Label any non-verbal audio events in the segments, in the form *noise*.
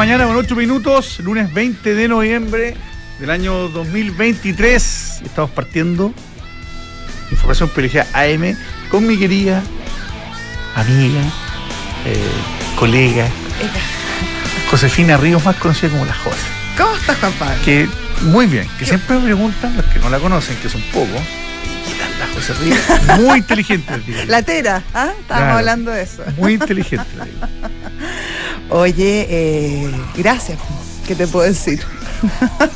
9 de la mañana con 8 minutos, lunes 20 de noviembre del año 2023. Estamos partiendo información privilegiada AM con mi querida amiga, eh, colega, Josefina Ríos, más conocida como la José. ¿Cómo estás, Juan Pablo? Que muy bien, que siempre me preguntan, los que no la conocen, que son pocos, ¿y qué tal la José Ríos? Muy inteligente. digo. La tera, ¿ah? Estábamos Claro. hablando de eso. Muy inteligente. digo. *laughs* Oye, eh, gracias. ¿Qué te puedo decir?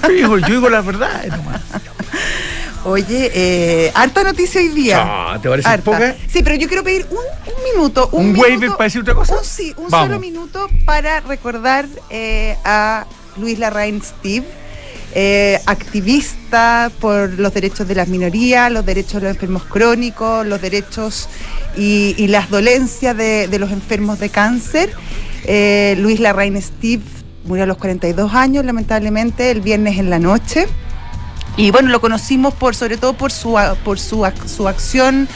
Yo digo, yo digo la verdad nomás. *laughs* Oye, eh, harta noticia hoy día. Ah, ¿Te parece Harta. poca? Sí, pero yo quiero pedir un, un minuto. Un, ¿Un minuto, waiver para decir otra cosa? Un, sí, un Vamos. solo minuto para recordar eh, a Luis Larraín Steve, eh, activista por los derechos de las minorías, los derechos de los enfermos crónicos, los derechos y, las dolencias de, los enfermos de cáncer. Eh, Luis Larraín Steve murió a los 42 años, lamentablemente, el viernes en la noche. Y bueno, lo conocimos por, sobre todo por su, por su, su acción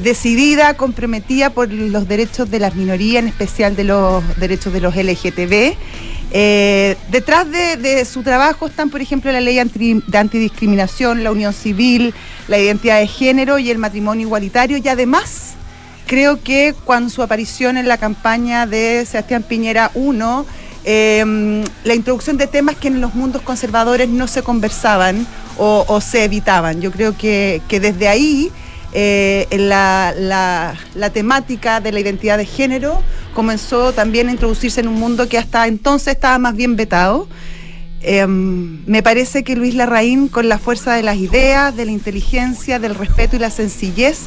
decidida, comprometida por los derechos de las minorías, en especial de los derechos de los LGTB. Eh, detrás de, su trabajo están, por ejemplo, la ley de antidiscriminación, la unión civil, la identidad de género y el matrimonio igualitario. Y además, creo que cuando su aparición en la campaña de Sebastián Piñera 1, eh, la introducción de temas que en los mundos conservadores no se conversaban o, se evitaban. Yo creo que, desde ahí eh, la temática de la identidad de género comenzó también a introducirse en un mundo que hasta entonces estaba más bien vetado. Eh, me parece que Luis Larraín, con la fuerza de las ideas, de la inteligencia, del respeto y la sencillez,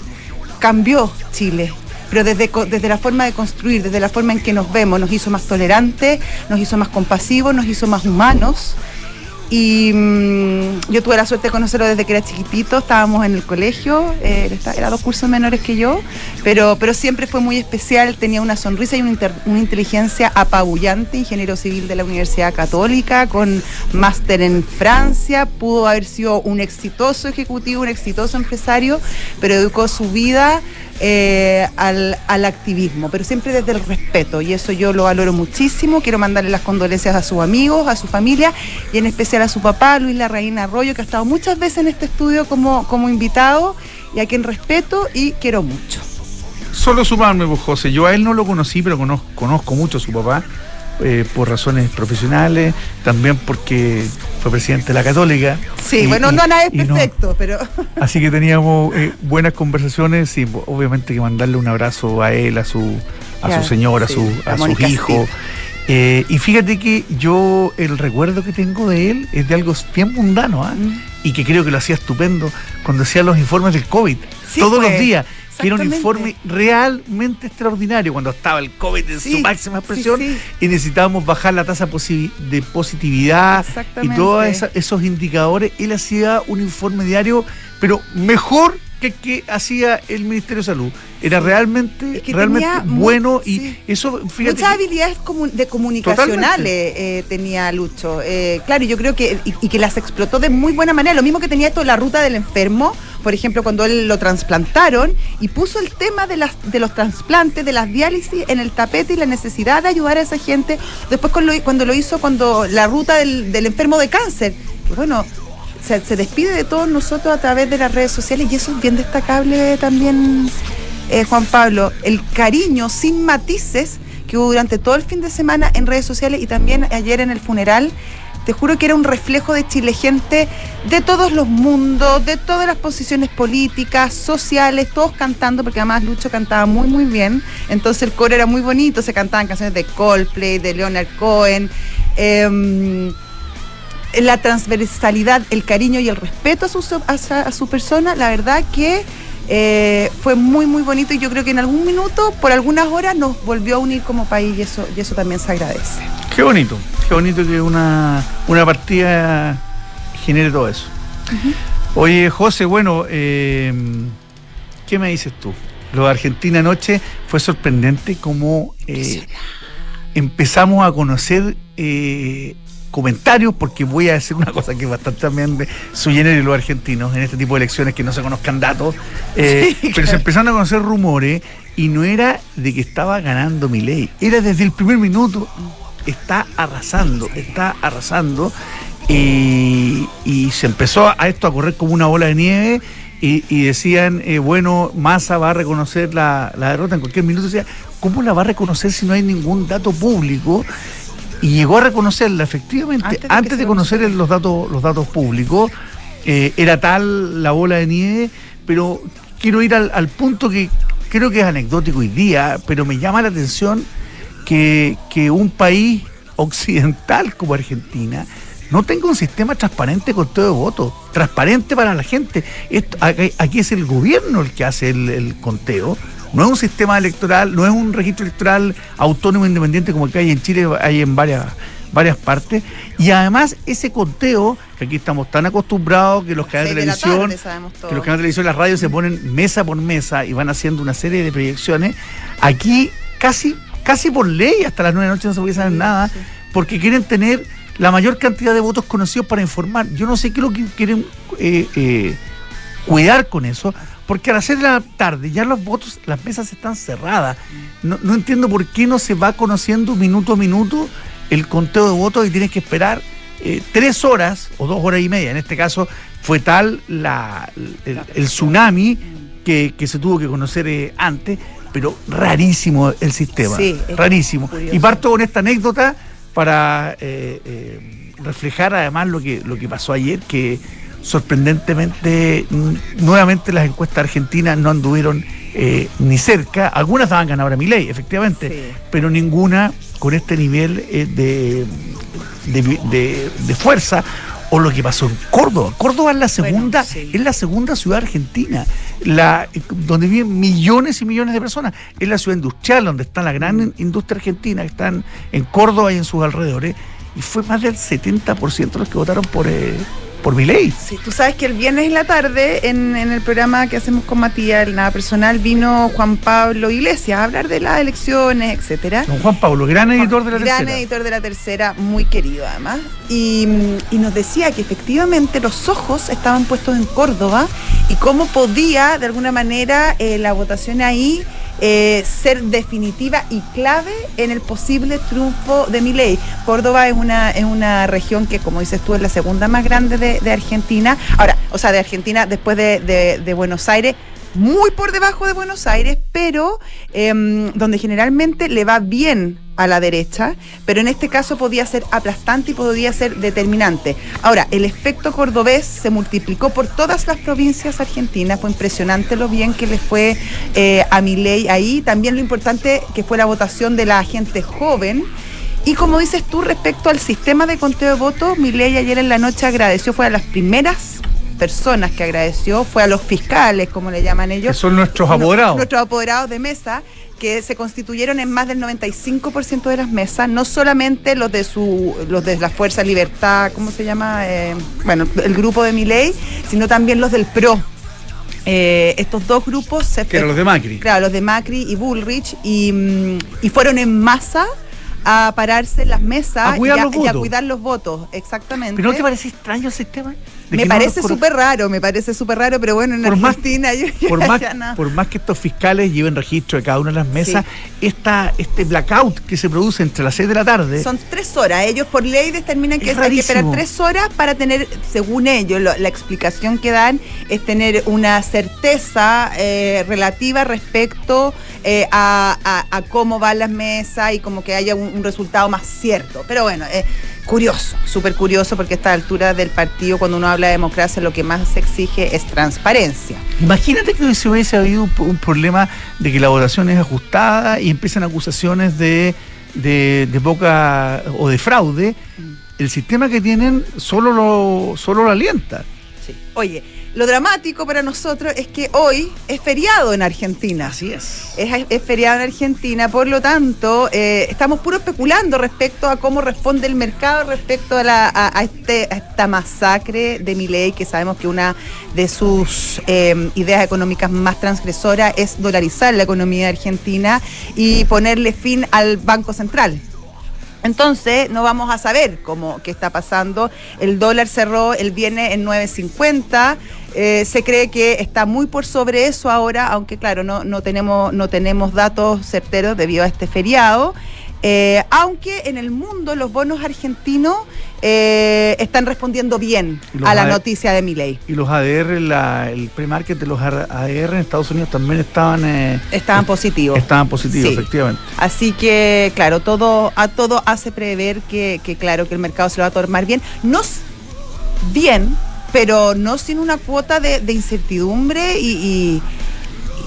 cambió Chile. Pero desde, desde la forma de construir, desde la forma en que nos vemos, nos hizo más tolerantes, nos hizo más compasivos, nos hizo más humanos. Y mm, yo tuve la suerte de conocerlo desde que era chiquitito, estábamos en el colegio, eh, era dos cursos menores que yo, pero, pero siempre fue muy especial, tenía una sonrisa y una, una inteligencia apabullante, ingeniero civil de la Universidad Católica, con máster en Francia, pudo haber sido un exitoso ejecutivo, un exitoso empresario, pero educó su vida eh, al, al activismo, pero siempre desde el respeto, y eso yo lo valoro muchísimo. Quiero mandarle las condolencias a sus amigos, a su familia, y en especial a su papá, Luis Larraín Arroyo, que ha estado muchas veces en este estudio como, como invitado, y a quien respeto y quiero mucho. Solo sumarme, pues, José. Yo a él no lo conocí, pero conozco, conozco mucho a su papá eh, por razones profesionales, también porque fue presidente de la Católica. Sí, Y- bueno, y- no nada es no- perfecto, pero *laughs* Así que teníamos eh, buenas conversaciones y pues, obviamente que mandarle un abrazo a él, a su, a su señora, sí, a, su, a a sus hijos. Eh, y fíjate que yo el recuerdo que tengo de él es de algo bien mundano, ¿ah? Mm. y que creo que lo hacía estupendo cuando hacía los informes del COVID, Sí, todos pues, los días. Que era un informe realmente extraordinario cuando estaba el COVID en Sí, su máxima expresión sí. y necesitábamos bajar la tasa de positividad y todos esos indicadores. Él hacía un informe diario, pero mejor que hacía el Ministerio de Salud. Era realmente, Es que realmente bueno y sí. eso, fíjate. Muchas habilidades de comunicacionales eh, tenía Lucho. Eh, claro, yo creo que y, y que las explotó de muy buena manera. Lo mismo que tenía esto la ruta del enfermo, por ejemplo, cuando él lo trasplantaron y puso el tema de las de los trasplantes, de las diálisis en el tapete y la necesidad de ayudar a esa gente. Después con lo- cuando lo hizo cuando la ruta del, del enfermo de cáncer. Y bueno, se, se despide de todos nosotros a través de las redes sociales y eso es bien destacable también, eh, Juan Pablo. El cariño sin matices que hubo durante todo el fin de semana en redes sociales y también ayer en el funeral. Te juro que era un reflejo de Chile, gente de todos los mundos, de todas las posiciones políticas, sociales, todos cantando, porque además Lucho cantaba muy, muy bien. Entonces el coro era muy bonito, se cantaban canciones de Coldplay, de Leonard Cohen. em, la transversalidad, el cariño y el respeto a su, a, su- a su persona, la verdad que eh, fue muy, muy bonito y yo creo que en algún minuto, por algunas horas, nos volvió a unir como país y eso, y eso también se agradece. Qué bonito, qué bonito que una, una partida genere todo eso. Oye, José, bueno, eh, ¿qué me dices tú? Lo de Argentina anoche fue sorprendente como eh, empezamos a conocer eh, comentarios, porque voy a decir una cosa que es bastante también de su de los argentinos en este tipo de elecciones que no se conozcan datos, eh, Sí, pero se empezaron a conocer rumores y no era de que estaba ganando mi ley, era desde el primer minuto está arrasando, está arrasando. Y, y se empezó a esto a correr como una bola de nieve y, decían, eh, bueno, Massa va a reconocer la, derrota en cualquier minuto. Decía, ¿cómo la va a reconocer si no hay ningún dato público? Y llegó a reconocerla, efectivamente, antes de, conocer los datos, los datos públicos, eh, era tal la bola de nieve, pero quiero ir al, punto que creo que es anecdótico hoy día, pero me llama la atención que, que un país *laughs* occidental como Argentina, no tenga un sistema transparente con todo de votos, transparente para la gente. aquí, es el gobierno el que hace el, conteo, no es un sistema electoral, no es un registro electoral autónomo e independiente como el que hay en Chile, hay en varias varias partes. Y además ese conteo que aquí estamos tan acostumbrados que los canales de televisión que los canales de televisión y las radios se ponen mesa por mesa y van haciendo una serie de proyecciones. Aquí casi casi por ley hasta las nueve de la noche no se puede saber nada porque quieren tener la mayor cantidad de votos conocidos para informar. Yo no sé qué es lo que quieren eh, eh, cuidar con eso, porque a las 6 de la tarde ya los votos, las mesas están cerradas. No, entiendo por qué no se va conociendo minuto a minuto el conteo de votos y tienes que esperar eh, tres horas o dos horas y media. En este caso fue tal la, el, tsunami que, se tuvo que conocer antes, pero rarísimo el sistema. Sí, rarísimo. Y parto con esta anécdota para eh, eh, reflejar además lo que, lo que pasó ayer, que sorprendentemente nuevamente las encuestas argentinas no anduvieron eh, ni cerca, algunas daban ganadora a mi ley, efectivamente, pero ninguna con este nivel de, de, fuerza o lo que pasó en Córdoba. Córdoba es la segunda, es la segunda ciudad argentina, la, donde viven millones y millones de personas. Es la ciudad industrial donde está la gran mm. industria argentina, que están en Córdoba y en sus alrededores. Y fue más del 70% los que votaron por, eh, por mi ley. Sí, tú sabes que el viernes en la tarde, en, el programa que hacemos con Matías, el Nada Personal, vino Juan Pablo Iglesias a hablar de las elecciones, etcétera. Don Juan Pablo, gran editor de la tercera. Gran editor de la tercera, muy querido además. Y, nos decía que efectivamente los ojos estaban puestos en Córdoba y cómo podía, de alguna manera, eh, la votación ahí eh, ser definitiva y clave en el posible triunfo de Milei. Córdoba es una, es una región que, como dices tú, es la segunda más grande de, Argentina. Ahora, o sea, de Argentina después de Buenos Aires muy por debajo de Buenos Aires, pero em, donde generalmente le va bien a la derecha, pero en este caso podía ser aplastante y podía ser determinante. Ahora, el efecto cordobés se multiplicó por todas las provincias argentinas, fue impresionante lo bien que le fue eh, a mi ley ahí, también lo importante que fue la votación de la gente joven. Y como dices tú, respecto al sistema de conteo de votos, mi ley ayer en la noche agradeció, fue a las primeras personas que agradeció fue a los fiscales, como le llaman ellos. Que son nuestros apoderados. Nuestros apoderados de mesa que se constituyeron en más del 95% de las mesas, no solamente los de su, los de la Fuerza Libertad, ¿cómo se llama? Eh, bueno, el grupo de Miley, sino también los del PRO. Eh, estos dos grupos se... Que eran los de Macri. Claro, los de Macri y Bullrich, y, mm, y fueron en masa a pararse en las mesas y, a, cuidar los votos, exactamente. ¿Pero no te parece extraño ese tema? Me parece súper raro, me parece súper raro, pero bueno, en Argentina por, más, *laughs* por más que estos fiscales lleven registro de cada una de las mesas, este blackout que se produce entre las 6 de la tarde. Son tres horas. Ellos por ley determinan que hay que esperar tres horas para tener, según ellos, la explicación que dan es tener una certeza eh, relativa respecto eh, a, cómo van las mesas y como que haya un, resultado más cierto. Pero bueno, eh, curioso, súper curioso, porque a esta altura del partido, cuando uno habla de democracia, lo que más se exige es transparencia. Imagínate que si hubiese habido un, problema de que la votación es ajustada y empiezan acusaciones de, de, de poca o de fraude, mm. el sistema que tienen solo lo, solo lo alienta. Sí. Oye, lo dramático para nosotros es que hoy es feriado en Argentina. Así es. Es, feriado en Argentina, por lo tanto, eh, estamos puro especulando respecto a cómo responde el mercado respecto a, la, este, esta masacre de Milei, que sabemos que una de sus em, ideas económicas más transgresoras es dolarizar la economía argentina y ponerle fin al Banco Central. Entonces, no vamos a saber cómo qué está pasando. El dólar cerró el viernes en 9.50. Eh, se cree que está muy por sobre eso ahora, aunque claro, no, no, tenemos, no tenemos datos certeros debido a este feriado. Eh, aunque en el mundo los bonos argentinos eh, están respondiendo bien a la noticia de mi ley. Y los ADR, la, el pre-market de los ADR en Estados Unidos también estaban... Eh, estaban positivos. Estaban positivos, efectivamente. Así que, claro, todo, a todo hace prever que, claro, que el mercado se lo va a tomar bien. No bien, pero no sin una cuota de, incertidumbre y,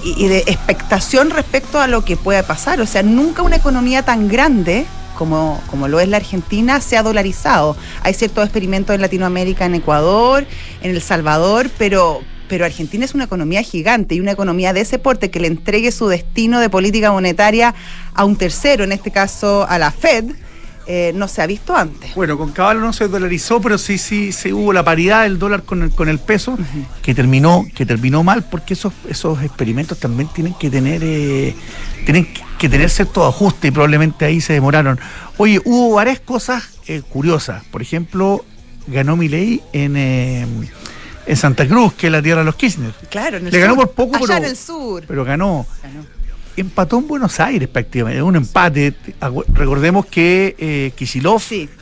y de expectación respecto a lo que pueda pasar. O sea, nunca una economía tan grande como, como lo es la Argentina, se ha dolarizado. Hay ciertos experimentos en Latinoamérica, en Ecuador, en El Salvador, pero, pero Argentina es una economía gigante y una economía de ese porte que le entregue su destino de política monetaria a un tercero, en este caso a la Fed. Eh, no se ha visto antes. Bueno, con Caballo no se dolarizó, pero sí, sí, se hubo la paridad del dólar con el, con el peso, que terminó, que terminó mal, porque esos, esos experimentos también tienen que tener, eh, tienen que tener ciertos ajustes y probablemente ahí se demoraron. Oye, hubo varias cosas eh, curiosas. Por ejemplo, ganó Milei en en Santa Cruz, que es la tierra de los Kirchner. Claro, en el Le ganó por poco, Allá en el sur. Pero ganó. ganó empató en Buenos Aires prácticamente, un empate. Recordemos que eh,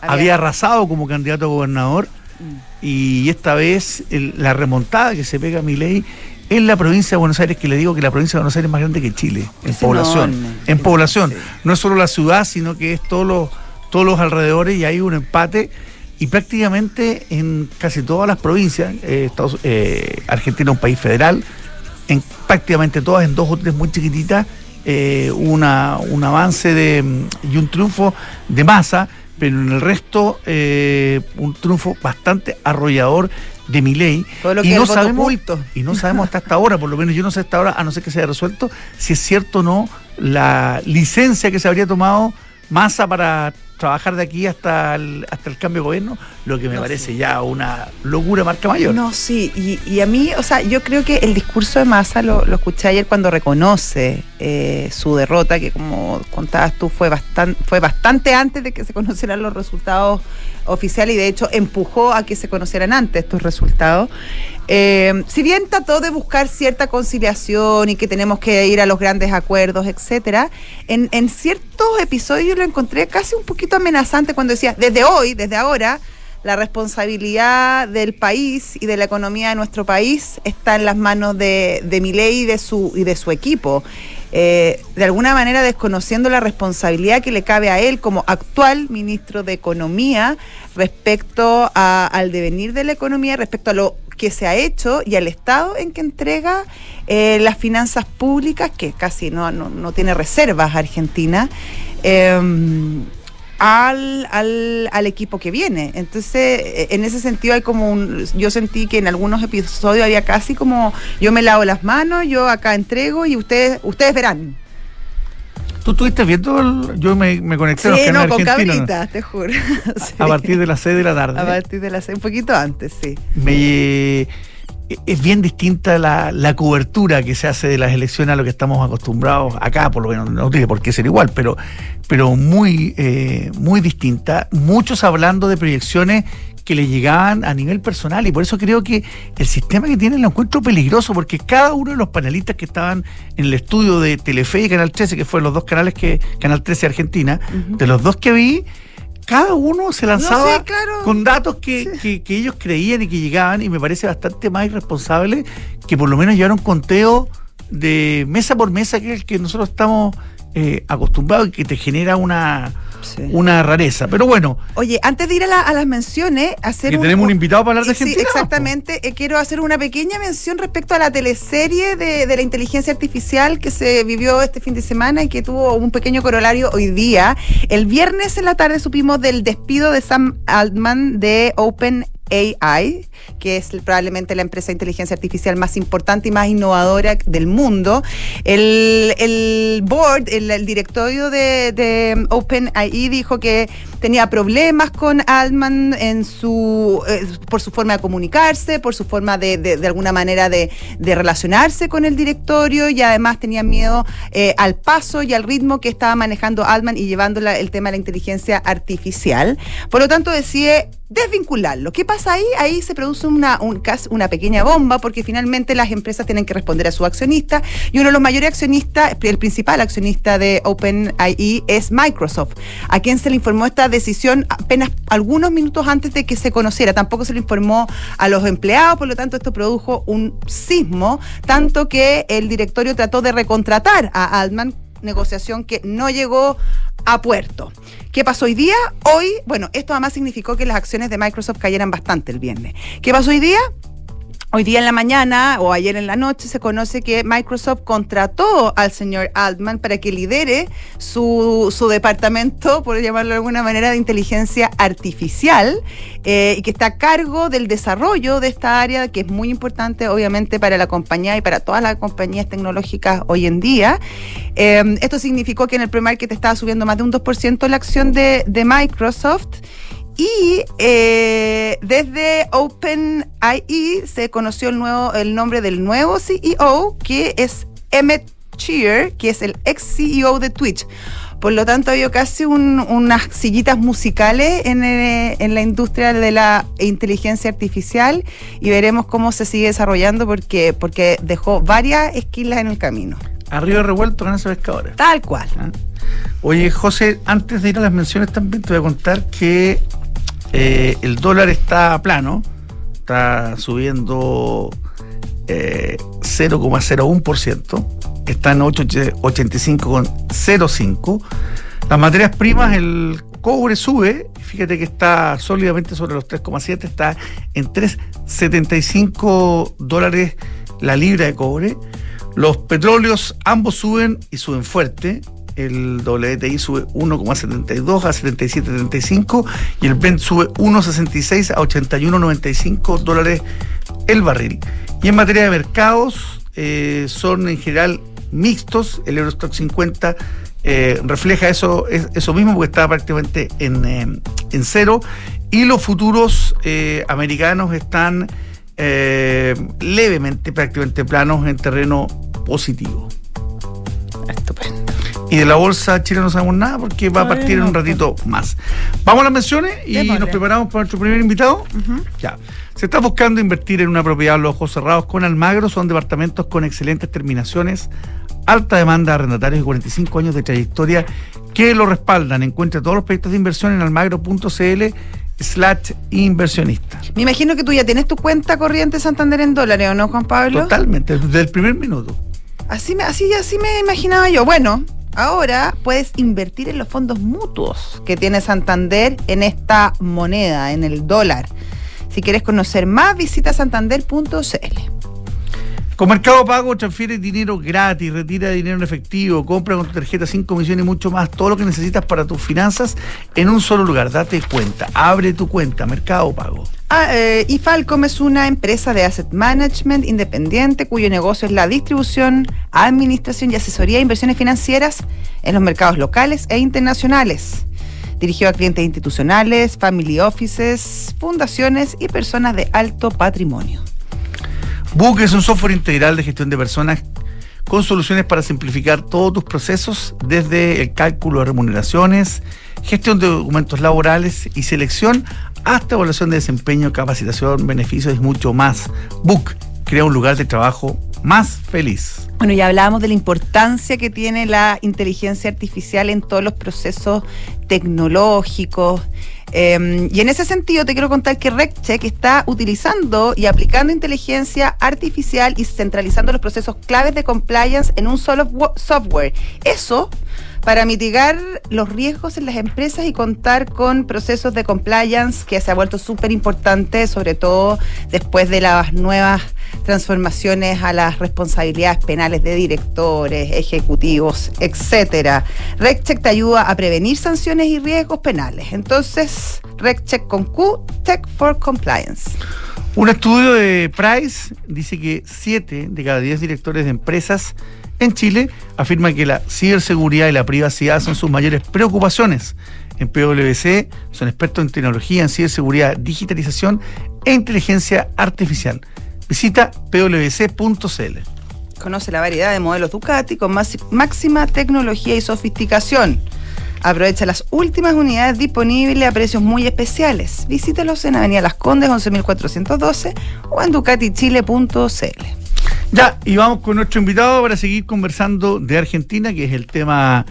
había... arrasado como candidato a gobernador mm. y esta vez la remontada que se pega a ley en la provincia de Buenos Aires, que le digo que la provincia de Buenos Aires es más grande que Chile, en población. en población. No es solo la ciudad, sino que es todos los, todos los alrededores y hay un empate. Y prácticamente en casi todas las provincias, eh, eh, Argentina es un país federal, en prácticamente todas, en dos o tres muy chiquititas, eh, una, un avance de, y un triunfo de masa, pero en el resto eh, un triunfo bastante arrollador de mi ley. y, no sabemos, y no sabemos hasta esta hora, por lo menos yo no sé hasta ahora, a no ser que se haya resuelto, si es cierto o no la licencia que se habría tomado Massa para trabajar de aquí hasta el, hasta el cambio de gobierno, lo que me parece ya una locura marca mayor. No, sí, y, a mí, o sea, yo creo que el discurso de Massa lo, escuché ayer cuando reconoce eh, su derrota, que como contabas tú, fue bastante, fue bastante antes de que se conocieran los resultados oficiales y de hecho empujó a que se conocieran antes estos resultados. Eh, si bien trató de buscar cierta conciliación y que tenemos que ir a los grandes acuerdos, etcétera, en, en ciertos episodios lo encontré casi un poquito amenazante cuando decía, desde hoy, desde ahora, la responsabilidad del país y de la economía de nuestro país está en las manos de, de ley y de su, y de su equipo. Eh, de alguna manera desconociendo la responsabilidad que le cabe a él como actual ministro de Economía respecto al devenir de la economía, respecto a lo que se ha hecho y al estado en que entrega eh, las finanzas públicas, que casi no, no, tiene reservas Argentina. Em, al, al, al, equipo que viene. Entonces, eh, en ese sentido hay como un, yo sentí que en algunos episodios había casi como yo me lavo las manos, yo acá entrego y ustedes, ustedes verán. ¿Tú estuviste viendo? yo me, me conecté a los no, con cabritas, te juro. A, partir de las 6 de la tarde. A partir de las 6, un poquito antes, sí. Me, es bien distinta la, la, cobertura que se hace de las elecciones a lo que estamos acostumbrados acá, por lo menos, no tiene por qué ser igual, pero, pero muy, eh, muy distinta. Muchos hablando de proyecciones que le llegaban a nivel personal y por eso creo que el sistema que tienen lo encuentro peligroso porque cada uno de los panelistas que estaban en el estudio de Telefe y Canal 13, que fueron los dos canales que Canal 13 Argentina, de los dos que vi, cada uno se lanzaba con datos que, ellos creían y que llegaban y me parece bastante más irresponsable que por lo menos llevar un conteo de mesa por mesa que es el que nosotros estamos eh, acostumbrados y que te genera una una rareza. Pero bueno. Oye, antes de ir a, las menciones, hacer. Que tenemos un invitado para hablar de Argentina. Sí, exactamente. Eh, quiero hacer una pequeña mención respecto a la teleserie de, la inteligencia artificial que se vivió este fin de semana y que tuvo un pequeño corolario hoy día. El viernes en la tarde supimos del despido de Sam Altman de Open AI, que es probablemente la empresa de inteligencia artificial más importante y más innovadora del mundo. El, board, el, directorio de, de OpenAI dijo que tenía problemas con Altman en su, eh, por su forma de comunicarse, por su forma de, de, alguna manera de, relacionarse con el directorio y además tenía miedo eh, al paso y al ritmo que estaba manejando Altman y llevando el tema de la inteligencia artificial. Por lo tanto, decide desvincularlo. ¿Qué pasa ahí? Ahí se produce una, una pequeña bomba porque finalmente las empresas tienen que responder a su accionista y uno de los mayores accionistas, el principal accionista de OpenAI es Microsoft, a quien se le informó esta decisión apenas algunos minutos antes de que se conociera. Tampoco se le informó a los empleados, por lo tanto esto produjo un sismo, tanto que el directorio trató de recontratar a Altman negociación que no llegó a puerto. ¿Qué pasó hoy día? Hoy, bueno, esto además significó que las acciones de Microsoft cayeran bastante el viernes. ¿Qué pasó hoy día? Hoy día en la mañana o ayer en la noche se conoce que Microsoft contrató al señor Altman para que lidere su, su departamento, por llamarlo de alguna manera, de inteligencia artificial eh, y que está a cargo del desarrollo de esta área que es muy importante obviamente para la compañía y para todas las compañías tecnológicas hoy en día. Eh, esto significó que en el pre-market estaba subiendo más de un 2% la acción de, de Microsoft. Y eh, desde OpenAI se conoció el, nuevo, el nombre del nuevo CEO, que es Emmett Shear, que es el ex CEO de Twitch. Por lo tanto, ha casi unas sillitas musicales en, eh, en, la industria de la inteligencia artificial y veremos cómo se sigue desarrollando porque, porque dejó varias esquilas en el camino. Arriba revuelto ganas pescadores. Tal cual. Ah. Oye, José, antes de ir a las menciones también te voy a contar que eh, el dólar está plano, está subiendo 0,01%, eh, está en 85,05. Las materias primas, el cobre sube, fíjate que está sólidamente sobre los 3,7, está en 3,75 dólares la libra de cobre. Los petróleos ambos suben y suben fuerte el WTI sube 1,72 a 77,35 y el Brent sube 1,66 a 81,95 dólares el barril. Y en materia de mercados, eh, son en general mixtos. El Eurostock 50 eh, refleja eso, eso mismo porque está prácticamente en, eh, en cero. Y los futuros americanos están levemente, prácticamente planos en terreno positivo. Y de la bolsa chile no sabemos nada porque va a partir en un ratito más. Vamos a las menciones y nos preparamos para nuestro primer invitado. Ya. Se está buscando invertir en una propiedad a los ojos cerrados con Almagro. Son departamentos con excelentes terminaciones, alta demanda de arrendatarios y 45 años de trayectoria que lo respaldan. Encuentre todos los proyectos de inversión en almagro.cl slash inversionista. Me imagino que tú ya tienes tu cuenta corriente Santander en dólares, ¿o no, Juan Pablo? Totalmente, desde el primer minuto. Así me, así, así me imaginaba yo. Bueno, Ahora puedes invertir en los fondos mutuos que tiene Santander en esta moneda, en el dólar. Si quieres conocer más, visita santander.cl. Con Mercado Pago transfiere dinero gratis, retira dinero en efectivo, compra con tu tarjeta sin comisión y mucho más. Todo lo que necesitas para tus finanzas en un solo lugar. Date cuenta. Abre tu cuenta. Mercado Pago. Ah, eh, es una empresa de asset management independiente cuyo negocio es la distribución, administración y asesoría de inversiones financieras en los mercados locales e internacionales. Dirigió a clientes institucionales, family offices, fundaciones y personas de alto patrimonio. Book es un software integral de gestión de personas con soluciones para simplificar todos tus procesos, desde el cálculo de remuneraciones, gestión de documentos laborales y selección, hasta evaluación de desempeño, capacitación, beneficios y mucho más. Book crea un lugar de trabajo más feliz. Bueno, ya hablábamos de la importancia que tiene la inteligencia artificial en todos los procesos tecnológicos. Em, y en ese sentido te quiero contar que RecCheck está utilizando y aplicando inteligencia artificial y centralizando los procesos claves de compliance en un solo software. Eso para mitigar los riesgos en las empresas y contar con procesos de compliance que se ha vuelto súper importante, sobre todo después de las nuevas transformaciones a las responsabilidades penales de directores, ejecutivos, etcétera. RecCheck te ayuda a prevenir sanciones y riesgos penales. Entonces, RecCheck con Q, Tech for Compliance. Un estudio de Price dice que 7 de cada 10 directores de empresas en Chile afirman que la ciberseguridad y la privacidad son sus mayores preocupaciones. en PwC, son expertos en tecnología, en ciberseguridad, digitalización e inteligencia artificial. Visita pwc.cl. Conoce la variedad de modelos Ducati con máxima tecnología y sofisticación. Aprovecha las últimas unidades disponibles a precios muy especiales. Visítalos en Avenida Las Condes 11412 o en ducatichile.cl. Ya, y vamos con nuestro invitado para seguir conversando de Argentina, que es el tema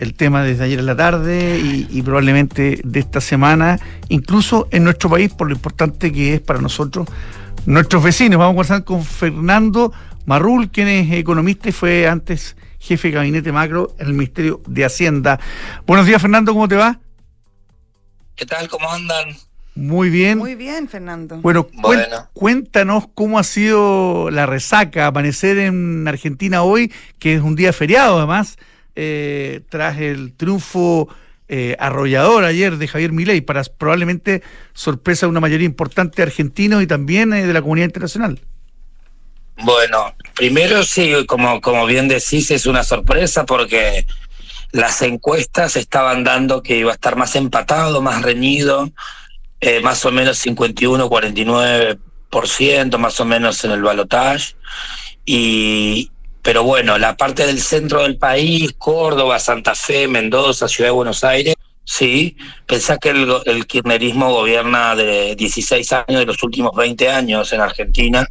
el tema desde ayer en la tarde y, probablemente de esta semana, incluso en nuestro país, por lo importante que es para nosotros, nuestros vecinos. Vamos a conversar con Fernando Marrul, quien es economista y fue antes jefe de gabinete macro en el Ministerio de Hacienda. Buenos días, Fernando, ¿cómo te va? ¿Qué tal? ¿Cómo andan? Muy bien. Muy bien, Fernando. Bueno, cuéntanos cómo ha sido la resaca, amanecer en Argentina hoy, que es un día feriado además, eh, tras el triunfo eh, arrollador ayer de Javier Milei, para probablemente sorpresa de una mayoría importante de argentinos y también eh, de la comunidad internacional. Bueno, primero sí, como, como bien decís, es una sorpresa porque las encuestas estaban dando que iba a estar más empatado, más reñido, eh, más o menos 51, 49%, más o menos en el balotage. Y, pero bueno, la parte del centro del país, Córdoba, Santa Fe, Mendoza, Ciudad de Buenos Aires, sí, pensá que el, el kirchnerismo gobierna de 16 años de los últimos 20 años en Argentina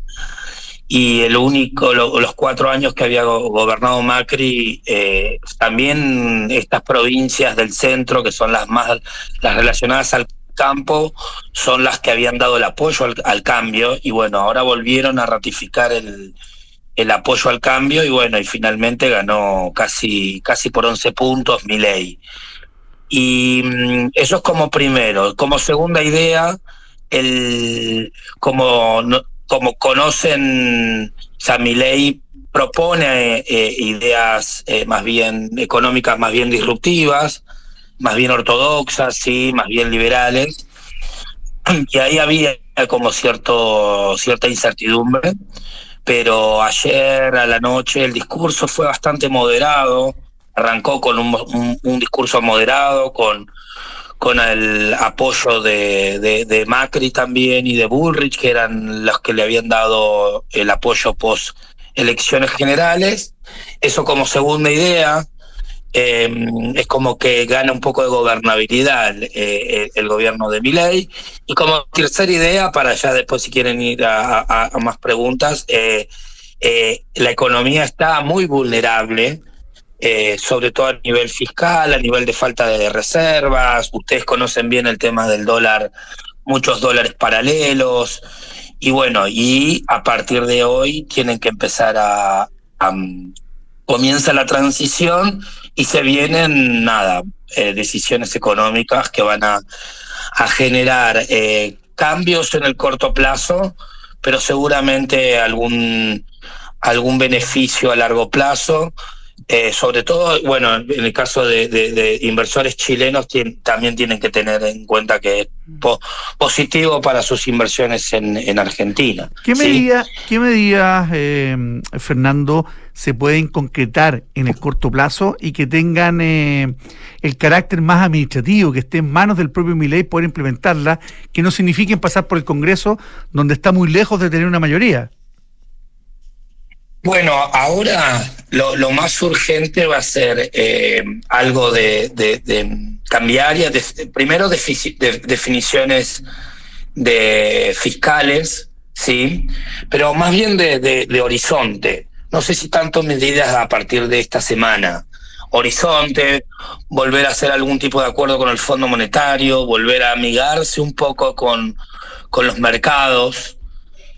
y el único, los cuatro años que había gobernado Macri, eh, también estas provincias del centro, que son las más las relacionadas al campo, son las que habían dado el apoyo al, cambio, y bueno, ahora volvieron a ratificar el, el apoyo al cambio, y bueno, y finalmente ganó casi, casi por 11 puntos mi ley. Y mm, eso es como primero. Como segunda idea, el como como conocen, Samiley propone eh, ideas eh, más bien económicas, más bien disruptivas, más bien ortodoxas, sí, más bien liberales. *clears throat* Y ahí había como cierto, cierta incertidumbre, pero ayer a la noche el discurso fue bastante moderado, arrancó con un discurso moderado, con con el apoyo de, de, Macri también y de Bullrich, que eran los que le habían dado el apoyo post elecciones generales. Eso como segunda idea, em, es como que gana un poco de gobernabilidad eh, el, gobierno de Miley. Y como tercera idea, para ya después si quieren ir a, más preguntas, eh, eh, la economía está muy vulnerable sobre todo a nivel fiscal, a nivel de falta de reservas. Ustedes conocen bien el tema del dólar, muchos dólares paralelos. Y bueno, y a partir de hoy tienen que empezar a, comienza la transición y se vienen nada, eh, decisiones económicas que van a, a generar eh, cambios en el corto plazo, pero seguramente algún, algún beneficio a largo plazo. Eh, sobre todo, bueno, en el caso de, inversores chilenos también tienen que tener en cuenta que es positivo para sus inversiones en, Argentina. ¿Qué medidas, ¿qué medidas eh, Fernando, se pueden concretar en el corto plazo y que tengan eh, el carácter más administrativo, que esté en manos del propio Milei poder implementarla, que no signifiquen pasar por el Congreso, donde está muy lejos de tener una mayoría? Bueno, ahora lo, más urgente va a ser eh, algo de, de, cambiar, primero definiciones de fiscales, sí, pero más bien de, horizonte. No sé si tanto medidas a partir de esta semana. Horizonte, volver a hacer algún tipo de acuerdo con el Fondo Monetario, volver a amigarse un poco con, con los mercados,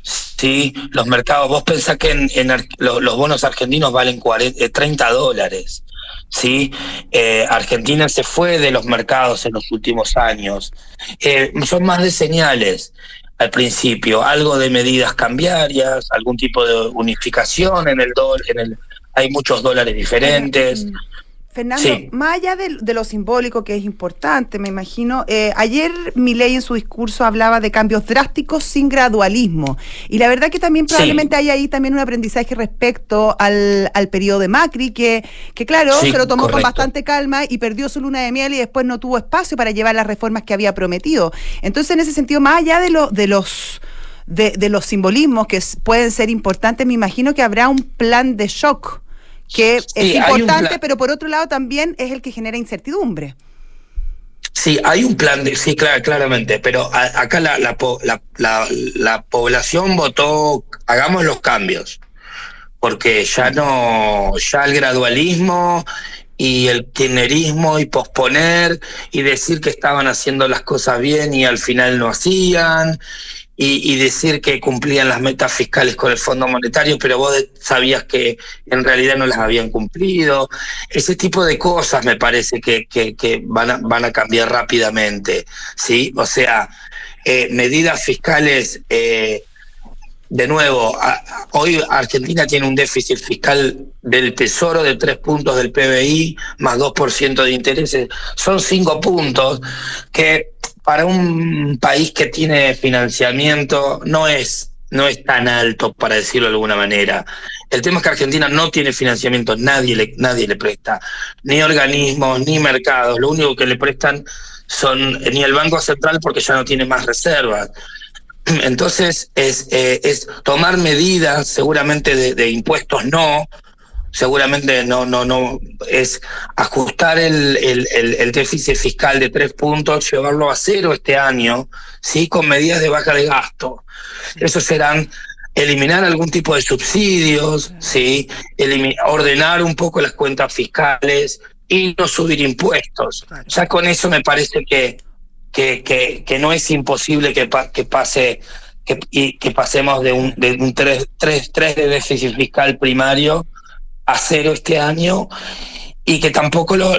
Sí, los mercados, vos pensás que en, los, bonos argentinos valen 40, 30 eh, dólares. ¿sí? Eh, Argentina se fue de los mercados en los últimos años. Eh, son más de señales al principio, algo de medidas cambiarias, algún tipo de unificación en el dólar, hay muchos dólares diferentes. Fernando, más allá de, lo simbólico que es importante, me imagino, eh, ayer Milei en su discurso hablaba de cambios drásticos sin gradualismo. Y la verdad que también probablemente hay ahí también un aprendizaje respecto al, al periodo de Macri, que, que claro, se lo tomó con bastante calma y perdió su luna de miel y después no tuvo espacio para llevar las reformas que había prometido. Entonces, en ese sentido, más allá de, lo, de los... De, de los simbolismos que pueden ser importantes, me imagino que habrá un plan de shock que es importante, pero por otro lado también es el que genera incertidumbre. Sí, hay un plan de, sí, claro, claramente, pero acá la, la, población votó, hagamos los cambios, porque ya no, ya el gradualismo y el kirchnerismo y posponer y decir que estaban haciendo las cosas bien y al final no hacían y, decir que cumplían las metas fiscales con el Fondo Monetario, pero vos sabías que en realidad no las habían cumplido. Ese tipo de cosas me parece que, que, van, a, van a cambiar rápidamente, ¿sí? O sea, eh, medidas fiscales... Eh, de nuevo, hoy Argentina tiene un déficit fiscal del tesoro de tres puntos del PBI más 2% de intereses. Son cinco puntos que para un país que tiene financiamiento no es, no es tan alto, para decirlo de alguna manera. El tema es que Argentina no tiene financiamiento, nadie le, nadie le presta, ni organismos, ni mercados. Lo único que le prestan son ni el Banco Central porque ya no tiene más reservas. *clears throat* Entonces es, eh, es tomar medidas, seguramente de impuestos no, seguramente no, no, no, es ajustar el, el, el, déficit fiscal de tres puntos, llevarlo a cero este año, sí, con medidas de baja de gasto. Eso serán eliminar algún tipo de subsidios, sí, ordenar un poco las cuentas fiscales y no subir impuestos. Ya con eso me parece que, que, que, que no es imposible que, que pase que, y que pasemos de un, de un 3, 3, 3 de déficit fiscal primario a cero este año y que tampoco lo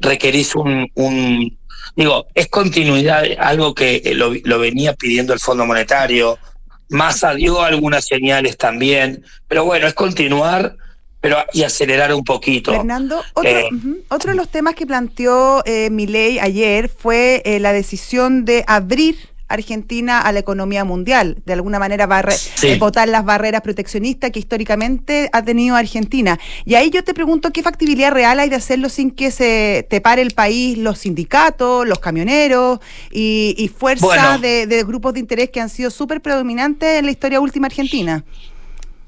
requerís un, un digo, es continuidad, algo que eh, lo, lo, venía pidiendo el Fondo Monetario, Massa dio algunas señales también, pero bueno, es continuar pero y acelerar un poquito. Fernando, otro, eh, otro de los temas que planteó eh, ley ayer fue eh, la decisión de abrir Argentina a la economía mundial. De alguna manera va a votar las barreras proteccionistas que históricamente ha tenido Argentina. Y ahí yo te pregunto qué factibilidad real hay de hacerlo sin que se te pare el país, los sindicatos, los camioneros y, y fuerzas de, grupos de interés que han sido súper predominantes en la historia última argentina.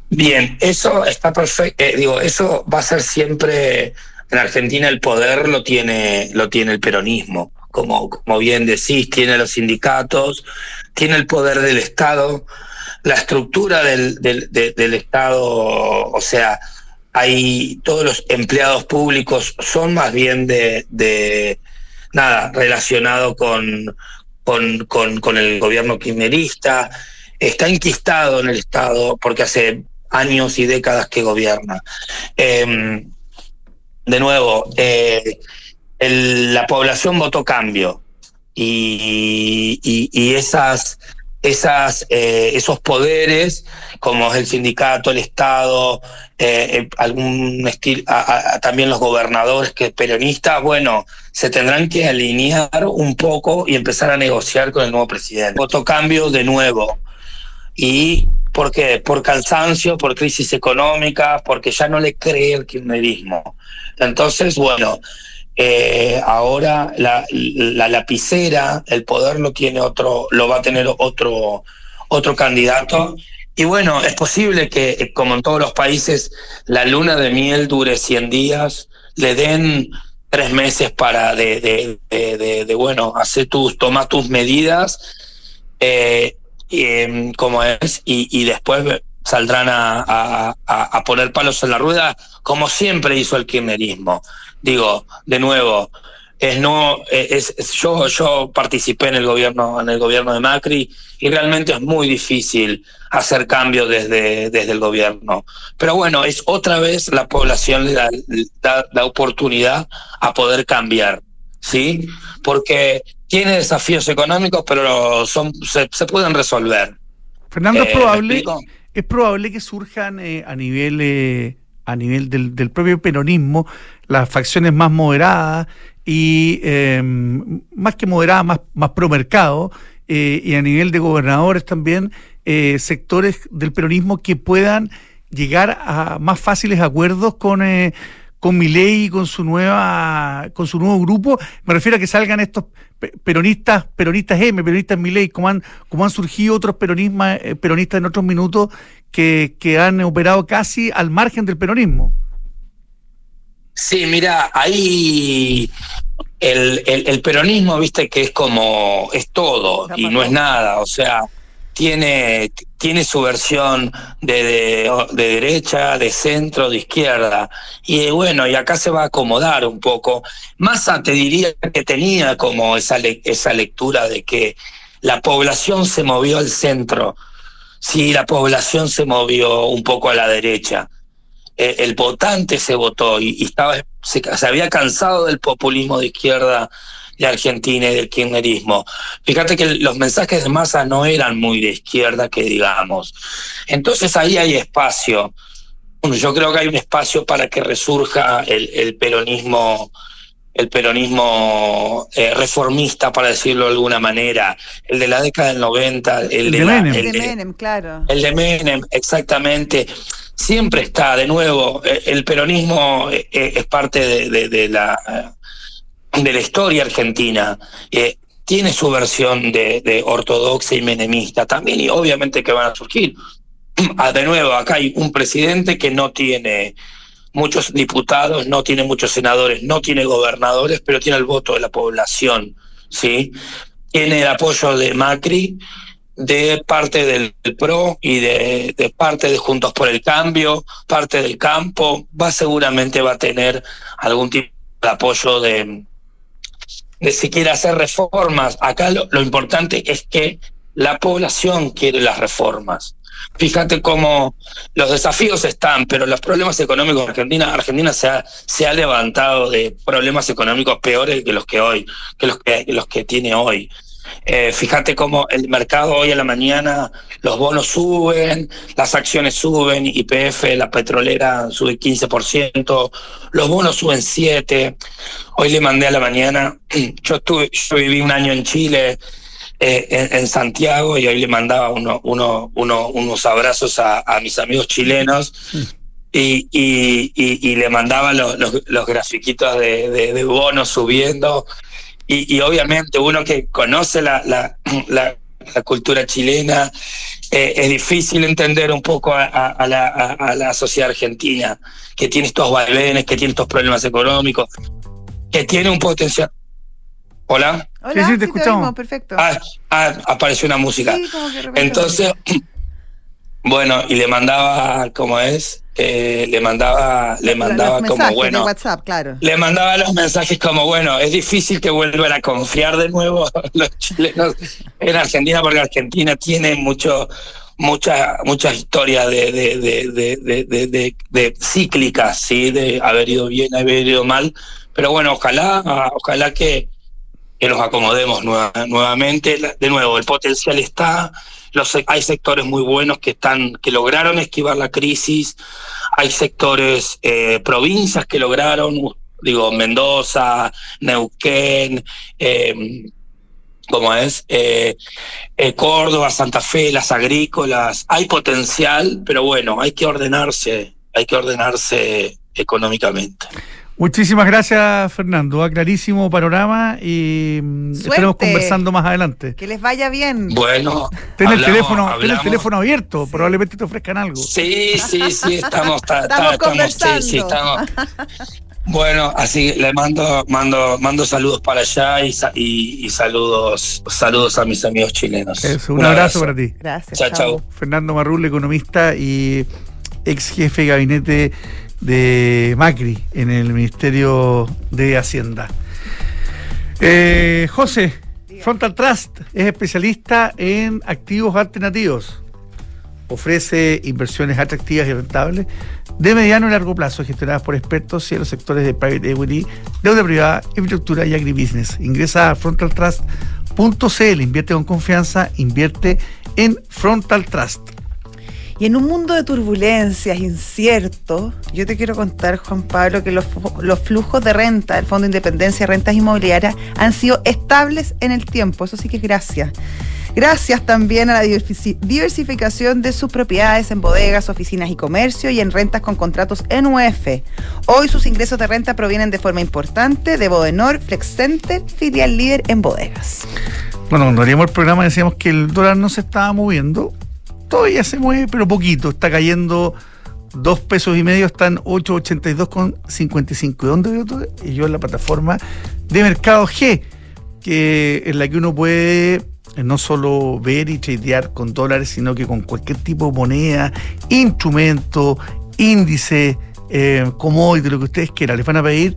Bien, eso está perfecto. Eh, digo, eso va a ser siempre en Argentina el poder lo tiene lo tiene el peronismo como, como bien decís, tiene los sindicatos, tiene el poder del Estado, la estructura del, del, Estado, o sea, hay todos los empleados públicos son más bien de, de nada, relacionado con, con, con, con, el gobierno kirchnerista, está enquistado en el Estado porque hace años y décadas que gobierna. Eh, de nuevo, eh, la población votó cambio y, esas, eh, esos poderes, como es el sindicato, el Estado, eh, eh algún estilo, también los gobernadores que peronistas, bueno, se tendrán que alinear un poco y empezar a negociar con el nuevo presidente. Votó cambio de nuevo. ¿Y por qué? Por cansancio, por crisis económica, porque ya no le cree el kirchnerismo. Entonces, bueno, eh, ahora la, la, lapicera, el poder lo tiene otro, lo va a tener otro, otro candidato. Y bueno, es posible que, como en todos los países, la luna de miel dure 100 días, le den tres meses para de, bueno, hacer tus, toma tus medidas, eh, em, como es, y después saldrán a, a, a, poner palos en la rueda, como siempre hizo el kirchnerismo. Digo, de nuevo, es no es, yo yo participé en el gobierno en el gobierno de Macri y realmente es muy difícil hacer cambios desde desde el gobierno. Pero bueno es otra vez la población le da, la oportunidad a poder cambiar sí porque tiene desafíos económicos pero son se, se pueden resolver. Fernando es eh, probable es probable que surjan eh, a nivel eh, a nivel del, del propio peronismo, las facciones más moderadas y em, más que moderadas, más, más pro mercado, eh, y a nivel de gobernadores también, eh, sectores del peronismo que puedan llegar a más fáciles acuerdos con, eh, con Milei y con su nueva, con su nuevo grupo. Me refiero a que salgan estos peronistas, peronistas M, peronistas Milei, como han, como han surgido otros peronismas, eh, peronistas en otros minutos que, que han operado casi al margen del peronismo. Sí, mira, ahí el, el, peronismo, viste que es como, es todo y no es nada, o sea, tiene, tiene su versión de, de, derecha, de centro, de izquierda. Y bueno, y acá se va a acomodar un poco. Massa te diría que tenía como esa, esa lectura de que la población se movió al centro. Sí, la población se movió un poco a la derecha. E, el votante se votó y, estaba, se había cansado del populismo de izquierda de Argentina y del kirchnerismo. Fíjate que los mensajes de masa no eran muy de izquierda, que digamos. Entonces ahí hay espacio. Yo creo que hay un espacio para que resurja el, peronismo el peronismo eh, reformista, para decirlo de alguna manera, el de la década del 90, el, de, Menem. el, de Menem, claro. El de Menem, exactamente. Siempre está, de nuevo, eh, el peronismo eh, es parte de la de la historia argentina. Eh, tiene su versión de, ortodoxa y menemista también, y obviamente que van a surgir. *clears throat* Ah, de nuevo, acá hay un presidente que no tiene muchos diputados, no tiene muchos senadores, no tiene gobernadores, pero tiene el voto de la población, ¿sí? Tiene el apoyo de Macri, de parte del, PRO y de, de, parte de Juntos por el Cambio, parte del campo, va seguramente va a tener algún tipo de apoyo de, de si quiere hacer reformas. Acá lo, importante es que la población quiere las reformas. Fíjate cómo los desafíos están, pero los problemas económicos de Argentina, Argentina se ha, se ha levantado de problemas económicos peores que los que hoy, que los que, los que tiene hoy. Eh, fíjate cómo el mercado hoy a la mañana, los bonos suben, las acciones suben, IPF, la petrolera sube 15%, los bonos suben 7%. Hoy le mandé a la mañana, *clears throat* yo, estuve, yo viví un año en Chile, eh, en, Santiago, y hoy le mandaba uno, uno, uno, unos abrazos a, mis amigos chilenos. Y, y, le mandaba los, los, grafiquitos de bonos subiendo y, obviamente uno que conoce la, la, la, cultura chilena, eh, es difícil entender un poco a, a, la, a, la, sociedad argentina, que tiene estos vaivenes, que tiene estos problemas económicos, que tiene un potencial. Hola. Hola, sí, te escuchamos. perfecto. Ah, ah, apareció una música. Entonces, bueno, y le mandaba, como es, eh, le mandaba, le mandaba como bueno. WhatsApp, claro. Le mandaba los mensajes como bueno, es difícil que vuelvan a confiar de nuevo *laughs* los chilenos en Argentina, porque Argentina tiene mucho, muchas muchas historias de, de, de, de, de, cíclicas, sí, de haber ido bien, haber ido mal. Pero bueno, ojalá, ojalá que, que nos acomodemos nuevamente. De nuevo, el potencial está hay sectores muy buenos que están, que lograron esquivar la crisis, hay sectores, eh, provincias que lograron, digo, Mendoza, Neuquén, eh, como es, eh, eh, Córdoba, Santa Fe, las agrícolas, hay potencial, pero bueno, hay que ordenarse, hay que ordenarse económicamente. Muchísimas gracias, Fernando. Clarísimo panorama y mm, estaremos conversando más adelante. Que les vaya bien. Bueno, ten el teléfono, ten el teléfono abierto, probablemente te ofrezcan algo. Sí, sí, sí, estamos, *laughs* estamos, conversando. Sí, sí, estamos. *laughs* Bueno, así le mando, mando, mando saludos para allá y, y, saludos, saludos a mis amigos chilenos. un, abrazo, para ti. Gracias. Chao, chao. Fernando Marrul, economista y ex jefe de gabinete de Macri en el Ministerio de Hacienda. Eh, José, Frontal Trust es especialista en activos alternativos. Ofrece inversiones atractivas y rentables de mediano y largo plazo gestionadas por expertos en los sectores de private equity, deuda privada, infraestructura y agribusiness. Ingresa a frontaltrust.cl, invierte con confianza, invierte en Frontal Trust. Y en un mundo de turbulencias, incierto, yo te quiero contar, Juan Pablo, que los, flujos de renta del Fondo de Independencia de Rentas Inmobiliarias han sido estables en el tiempo. Eso sí que es gracias. Gracias también a la diversificación de sus propiedades en bodegas, oficinas y comercio y en rentas con contratos en UF. Hoy sus ingresos de renta provienen de forma importante de Bodenor, Flex Center, filial líder en bodegas. Bueno, cuando haríamos el programa decíamos que el dólar no se estaba moviendo todavía se mueve, pero poquito. Está cayendo dos pesos y medio, están 8.82 con 55. ¿De dónde veo todo? Y yo en la plataforma de Mercado G, que es la que uno puede eh, no solo ver y tradear con dólares, sino que con cualquier tipo de moneda, instrumento, índice, eh, commodity, lo que ustedes quieran. Les van a pedir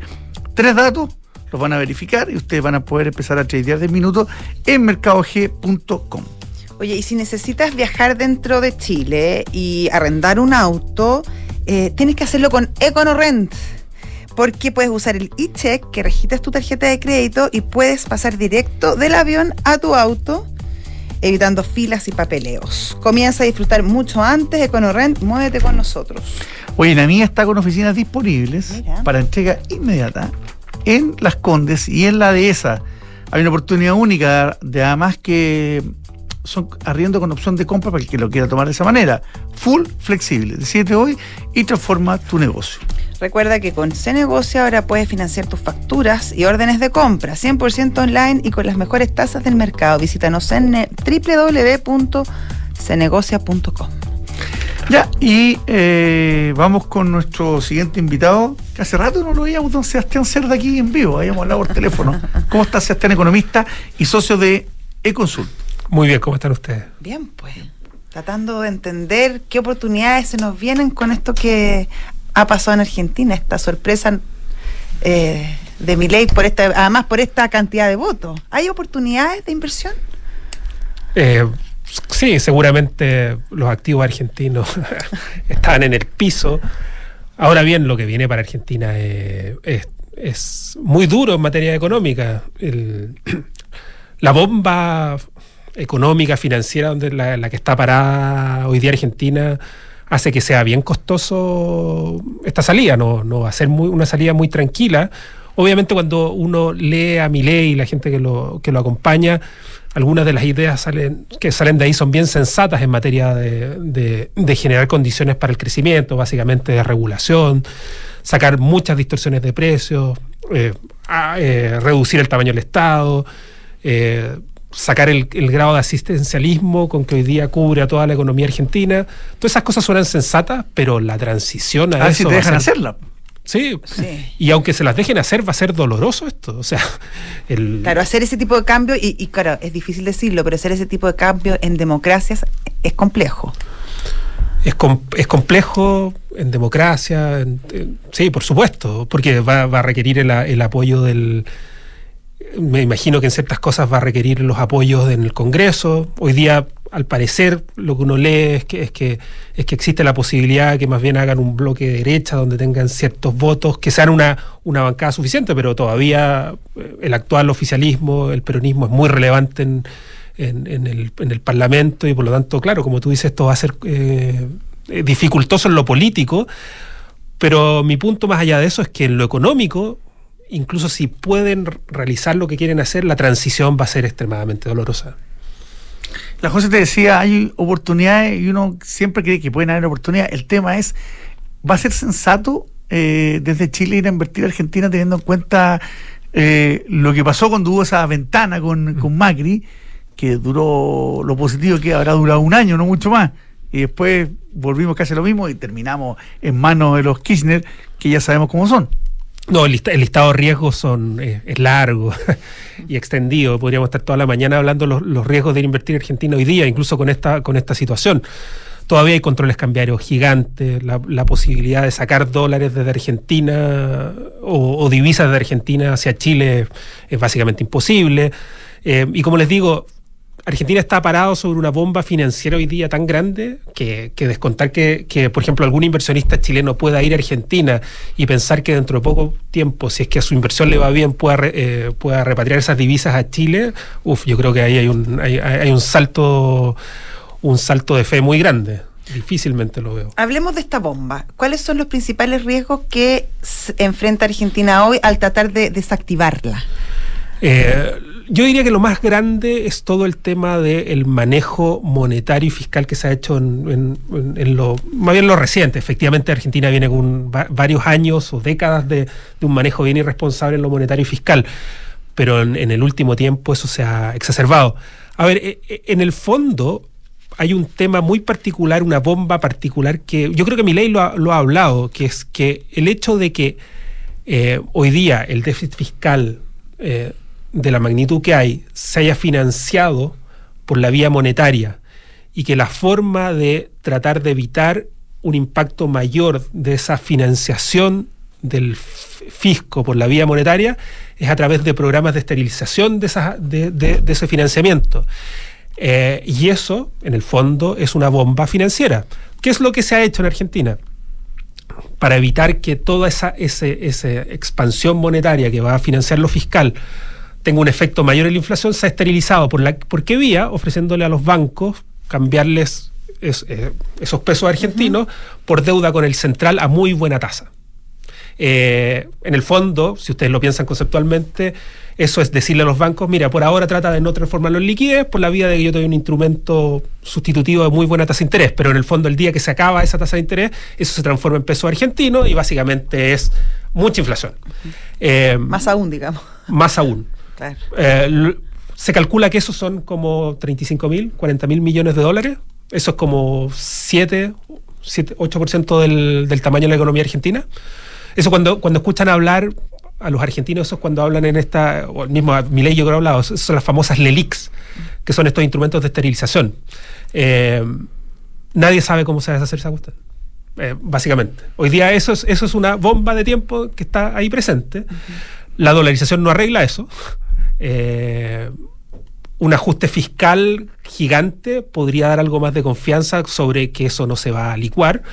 tres datos, los van a verificar y ustedes van a poder empezar a tradear de minutos en mercadog.com. Oye, y si necesitas viajar dentro de Chile y arrendar un auto, eh, tienes que hacerlo con EconoRent. Porque puedes usar el e-check que registras tu tarjeta de crédito y puedes pasar directo del avión a tu auto, evitando filas y papeleos. Comienza a disfrutar mucho antes. EconoRent, muévete con nosotros. Oye, la mía está con oficinas disponibles para entrega inmediata en Las Condes y en la Dehesa. Hay una oportunidad única de además que son arriendo con opción de compra para el que lo quiera tomar de esa manera. Full flexible. Decídete hoy y transforma tu negocio. Recuerda que con CNegocio ahora puedes financiar tus facturas y órdenes de compra 100% online y con las mejores tasas del mercado. Visítanos en www.cenegocia.com. Ya, y eh, vamos con nuestro siguiente invitado, que hace rato no lo veíamos, don Sebastián Cerda aquí en vivo, habíamos hablado por teléfono. *laughs* ¿Cómo está Sebastián, economista y socio de eConsult? Muy bien, ¿cómo están ustedes? Bien, pues. Tratando de entender qué oportunidades se nos vienen con esto que ha pasado en Argentina, esta sorpresa eh, de mi ley, por esta, además por esta cantidad de votos. ¿Hay oportunidades de inversión? Eh, sí, seguramente los activos argentinos *laughs* están en el piso. Ahora bien, lo que viene para Argentina es, es, muy duro en materia económica. *clears throat* la bomba económica, financiera, donde la, que está parada hoy día Argentina, hace que sea bien costoso esta salida, no, no va a ser muy, una salida muy tranquila. Obviamente cuando uno lee a mi ley y la gente que lo, que lo acompaña, algunas de las ideas salen, que salen de ahí son bien sensatas en materia de, de, generar condiciones para el crecimiento, básicamente de regulación, sacar muchas distorsiones de precios, eh, eh, reducir el tamaño del Estado, eh, sacar el, grado de asistencialismo con que hoy día cubre a toda la economía argentina. Todas esas cosas suenan sensatas, pero la transición a, a ver si te dejan hacerla. Sí. Y aunque se las dejen hacer, va a ser doloroso esto. O sea, *laughs* el... Claro, hacer ese tipo de cambio, y, claro, es difícil decirlo, pero hacer ese tipo de cambio en democracias es complejo. Es, es complejo en democracia, sí, por supuesto, porque va, va a requerir el apoyo del, me imagino que en ciertas cosas va a requerir los apoyos en el Congreso. Hoy día, al parecer, lo que uno lee es que, es que, es que existe la posibilidad que más bien hagan un bloque de derecha donde tengan ciertos votos, que sean una, una bancada suficiente, pero todavía eh, el actual oficialismo, el peronismo es muy relevante en, en, el, en el Parlamento y por lo tanto, claro, como tú dices, esto va a ser eh, dificultoso en lo político. Pero mi punto más allá de eso es que en lo económico incluso si pueden realizar lo que quieren hacer, la transición va a ser extremadamente dolorosa. La José te decía, hay oportunidades y uno siempre cree que pueden haber oportunidades. El tema es, ¿va a ser sensato eh, desde Chile ir a invertir a Argentina teniendo en cuenta eh, lo que pasó cuando hubo esa ventana con, mm. con Macri, que duró lo positivo que habrá durado un año, no mucho más? Y después volvimos casi lo mismo y terminamos en manos de los Kirchner, que ya sabemos cómo son. No, el, listado de riesgos son, eh, es largo *laughs* y extendido. Podríamos estar toda la mañana hablando los, los riesgos de invertir en Argentina hoy día, incluso con esta, con esta situación. Todavía hay controles cambiarios gigantes, la, posibilidad de sacar dólares desde Argentina o, divisas de Argentina hacia Chile es básicamente imposible. Eh, y como les digo, Argentina está parado sobre una bomba financiera hoy día tan grande que, descontar que, por ejemplo, algún inversionista chileno pueda ir a Argentina y pensar que dentro de poco tiempo, si es que a su inversión le va bien, pueda, eh, pueda repatriar esas divisas a Chile, uf, yo creo que ahí hay un, hay, un salto un salto de fe muy grande. Difícilmente lo veo. Hablemos de esta bomba. ¿Cuáles son los principales riesgos que enfrenta Argentina hoy al tratar de desactivarla? Eh, yo diría que lo más grande es todo el tema del manejo monetario y fiscal que se ha hecho en, lo, más bien lo reciente. Efectivamente, Argentina viene con va- varios años o décadas de, un manejo bien irresponsable en lo monetario y fiscal, pero en, el último tiempo eso se ha exacerbado. A ver, eh, eh, en el fondo hay un tema muy particular, una bomba particular que yo creo que Milei lo ha, lo ha hablado, que es que el hecho de que eh, hoy día el déficit fiscal eh, de la magnitud que hay se haya financiado por la vía monetaria y que la forma de tratar de evitar un impacto mayor de esa financiación del fisco por la vía monetaria es a través de programas de esterilización de, de- de- de ese financiamiento. Eh, y eso, en el fondo, es una bomba financiera. ¿Qué es lo que se ha hecho en Argentina? Para evitar que toda esa ese- esa expansión monetaria que va a financiar lo fiscal tenga un efecto mayor en la inflación, se ha esterilizado. ¿Por, la, ¿por qué vía? Ofreciéndole a los bancos cambiarles es- eh, esos pesos argentinos por deuda con el central a muy buena tasa. Eh, en el fondo, si ustedes lo piensan conceptualmente, eso es decirle a los bancos, mira, por ahora trata de no transformarlo en liquidez por la vía de que yo te doy un instrumento sustitutivo de muy buena tasa de interés, pero en el fondo el día que se acaba esa tasa de interés, eso se transforma en peso argentino y básicamente es mucha inflación. Eh, Más aún, digamos. más aún. Claro. Eh, se calcula que esos son como 35 mil, 40 mil millones de dólares. Eso es como 7, 7 8% del, del tamaño de la economía argentina. Eso cuando, cuando escuchan hablar a los argentinos, eso es cuando hablan en esta, o mismo Milei yo creo hablado, son las famosas LELIX, que son estos instrumentos de esterilización. Eh, nadie sabe cómo se va a deshacer esa cuestión. Eh, básicamente. Hoy día eso es, eso es una bomba de tiempo que está ahí presente. La dolarización no arregla eso. Eh, un ajuste fiscal gigante podría dar algo más de confianza sobre que eso no se va a licuar,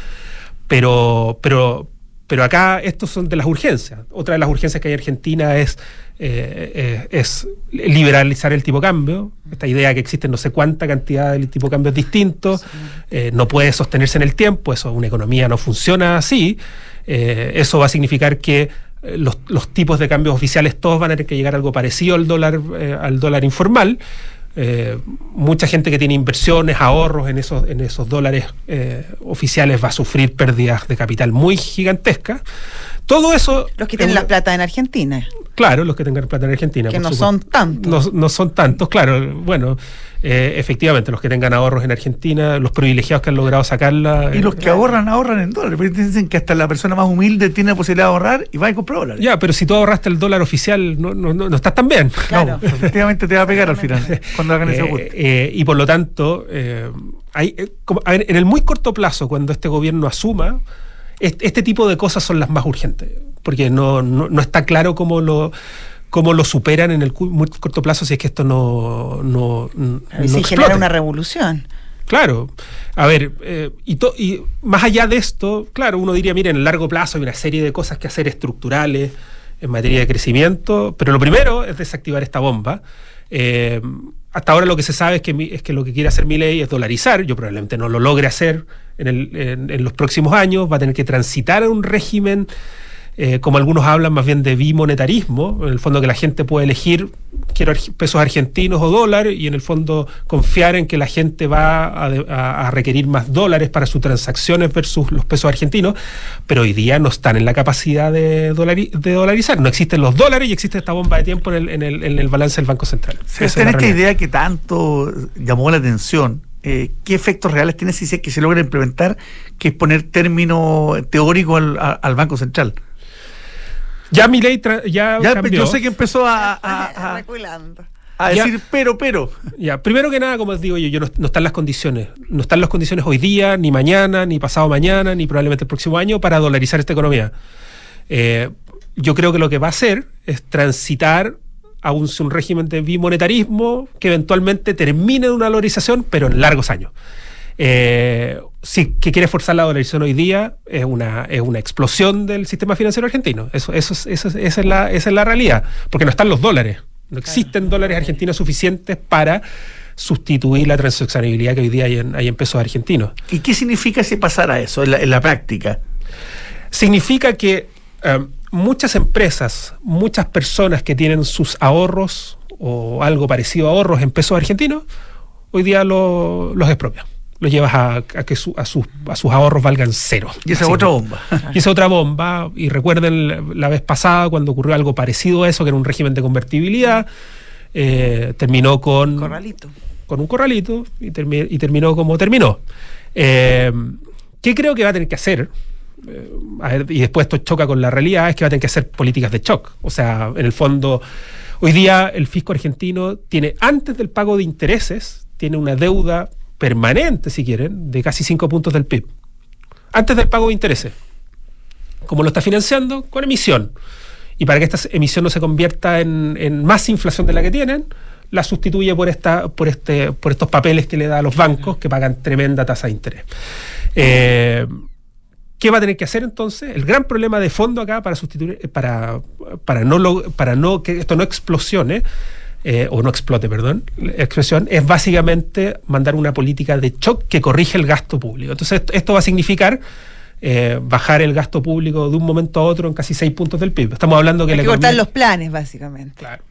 pero, pero, pero acá estos son de las urgencias. Otra de las urgencias que hay en Argentina es, eh, eh, es liberalizar el tipo de cambio. Esta idea que existe no sé cuánta cantidad de tipo de cambios distintos, eh, no puede sostenerse en el tiempo, eso una economía no funciona así. Eso va a significar que los, los tipos de cambios oficiales todos van a tener que llegar a algo parecido al dólar, eh, al dólar informal. Eh, mucha gente que tiene inversiones, ahorros en esos, en esos dólares eh, oficiales va a sufrir pérdidas de capital muy gigantescas. Todo eso. Los que tienen la plata en Argentina. Claro, los que tengan plata en Argentina. Que no supuesto. son tantos. No, no son tantos, claro. Bueno, eh, efectivamente, los que tengan ahorros en Argentina, los privilegiados que han logrado sacarla. Y eh, los que ahorran, ahorran en dólares. Porque dicen que hasta la persona más humilde tiene la posibilidad de ahorrar y va y compra dólares. Ya, pero si tú ahorraste el dólar oficial, no, no, no, no estás tan bien. *laughs* Claro. No, efectivamente te va a pegar al final *laughs* cuando hagan ese Eh, ajuste. eh, y por lo tanto, eh, hay, eh, como- a ver, en el muy corto plazo, cuando este gobierno asuma, este, este tipo de cosas son las más urgentes, porque no, no, no está claro cómo lo cómo lo superan en el muy corto plazo si es que esto no, no, si genera una revolución. Claro. A ver, eh, y, to- y más allá de esto, claro, uno diría, mira, en el largo plazo hay una serie de cosas que hacer estructurales en materia de crecimiento, pero lo primero es desactivar esta bomba. Eh, hasta ahora lo que se sabe es que, es que lo que quiere hacer mi ley es dolarizar. Yo probablemente no lo logre hacer en, el- en- en los próximos años. Va a tener que transitar a un régimen, eh, como algunos hablan, más bien de bimonetarismo. En el fondo que la gente puede elegir, quiero pesos argentinos o dólares, y en el fondo confiar en que la gente va a, de- a- a requerir más dólares para sus transacciones versus los pesos argentinos. Pero hoy día no están en la capacidad de, dolari- de dolarizar. No existen los dólares y existe esta bomba de tiempo en el, en el- en el balance del Banco Central. Esa es esta idea que tanto llamó la atención, eh, ¿qué efectos reales tiene si se, que se logra implementar, que es poner término teórico al Banco Central? Ya mi ley tra- ya, Ya, cambió. yo sé que empezó a, a- a- *laughs* Reculando. a Ya. decir pero, pero. Ya, primero que nada, como os digo yo, yo no, no están las condiciones. No están las condiciones hoy día, ni mañana, ni pasado mañana, ni probablemente el próximo año para dolarizar esta economía. Eh, yo creo que lo que va a hacer es transitar a un, un régimen de bimonetarismo que eventualmente termine en una dolarización, pero en largos años. Eh, si que quiere forzar la dolarización hoy día es una, es una explosión del sistema financiero argentino. Eso, eso, es- eso es- esa, es la, esa es la realidad. Porque no están los dólares. No existen dólares argentinos suficientes para sustituir la transaccionabilidad que hoy día hay en, hay en pesos argentinos. ¿Y qué significa si pasara eso en la, en la práctica? Significa que eh, muchas empresas, muchas personas que tienen sus ahorros o algo parecido a ahorros en pesos argentinos, hoy día lo- los expropian. Los llevas a, a que su- a, sus, a sus ahorros valgan cero. Y esa es otra bomba. Y esa otra bomba, y recuerden la- la vez pasada cuando ocurrió algo parecido a eso, que era un régimen de convertibilidad, eh, terminó con, Corralito. con un corralito y, termi- y terminó como terminó. Eh, ¿Qué creo que va a tener que hacer? Eh, a ver, y después esto choca con la realidad, es que va a tener que hacer políticas de shock. O sea, en el fondo, hoy día el fisco argentino tiene, antes del pago de intereses, tiene una deuda permanente, si quieren, de casi 5 puntos del PIB. Antes del pago de intereses. ¿Cómo lo está financiando? Con emisión. Y para que esta emisión no se convierta en, más inflación de la que tienen, la sustituye por, esta, por, este, por estos papeles que le da a los bancos que pagan tremenda tasa de interés. Eh, ¿Qué va a tener que hacer entonces? El gran problema de fondo acá para sustituir, eh, para, para no para no que esto no explosione, eh, o no explote, perdón, la expresión, es básicamente mandar una política de shock que corrige el gasto público. Entonces, esto, esto va a significar eh, bajar el gasto público de un momento a otro en casi 6 puntos del PIB. Estamos hablando que Hay la que cortar economía- los planes, básicamente. Claro.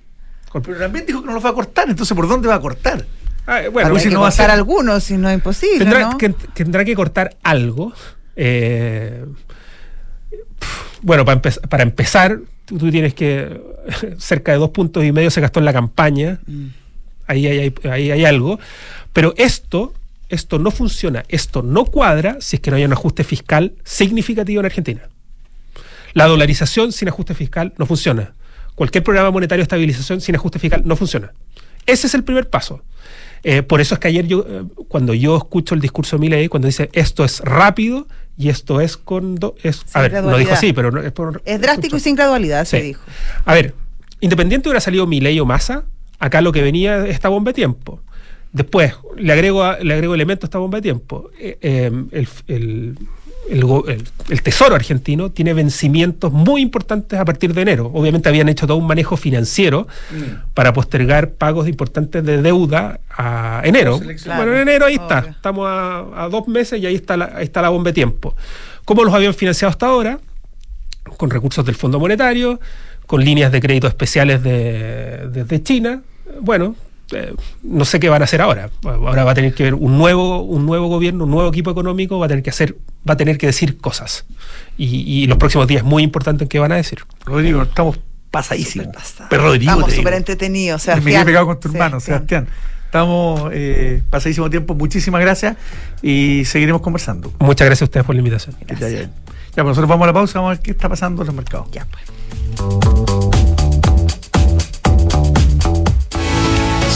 Pero también dijo que no lo va a cortar, entonces ¿por dónde va a cortar? Ah, eh, Bueno, que no va a cortar ser- algunos, si no es imposible, tendrá, ¿no? que, tendrá que cortar algo. eh, bueno, para, empe- para empezar, tú, tú tienes que. *laughs* Cerca de dos puntos y medio se gastó en la campaña. Mm. Ahí hay, hay- ahí hay algo. Pero esto, esto no funciona, esto no cuadra si es que no hay un ajuste fiscal significativo en Argentina. La dolarización sin ajuste fiscal no funciona. Cualquier programa monetario de estabilización sin ajuste fiscal no funciona. Ese es el primer paso. Eh, por eso es que ayer yo, eh, cuando yo escucho el discurso de Milei, cuando dice esto es rápido y esto es con... do- es, a ver, no dijo gradualidad. así, pero no, es por... Es drástico y sin gradualidad, se dijo. A ver, independiente hubiera salido Milei o Massa, acá lo que venía es esta bomba de tiempo. Después, le agrego, a- le agrego elemento a esta bomba de tiempo. Eh, eh, el, el- el go- el- el Tesoro argentino tiene vencimientos muy importantes a partir de enero. Obviamente habían hecho todo un manejo financiero para postergar pagos importantes de deuda a enero. Bueno, en enero ahí está. Obvio. Estamos a, a dos meses y ahí está, la, ahí está la bomba de tiempo. ¿Cómo los habían financiado hasta ahora? con recursos del Fondo Monetario, con líneas de crédito especiales de- desde China. Bueno, eh, no sé qué van a hacer ahora. Ahora va a tener que ver un nuevo, un nuevo gobierno, un nuevo equipo económico, va a tener que hacer, va a tener que decir cosas. Y, y los próximos días muy importantes en qué van a decir. Rodrigo, estamos pasadísimos. Pero Rodrigo, Estamos súper entretenidos. Me quedé pegado con tu hermano, Sebastián. Estamos eh, pasadísimo tiempo. Muchísimas gracias y seguiremos conversando. Muchas gracias a ustedes por la invitación. Bien. Ya, pues nosotros vamos a la pausa, vamos a ver qué está pasando en los mercados. Ya, pues.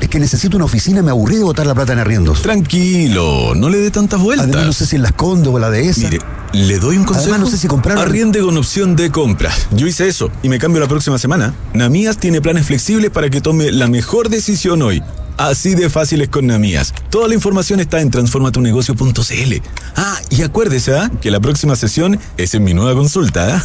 Es que necesito una oficina, me aburrí de botar la plata en arriendos. Tranquilo, no le dé tantas vueltas. Además no sé si en las Condo o la de esa. Mire, ¿le doy un consejo? Además no sé si comprar... Arriende con opción de compra. Yo hice eso y me cambio la próxima semana. Namías tiene planes flexibles para que tome la mejor decisión hoy. Así de fáciles con Namías. Toda la información está en transformatunegocio.cl. Ah, y acuérdese, ¿ah? Que la próxima sesión es en mi nueva consulta, ¿ah?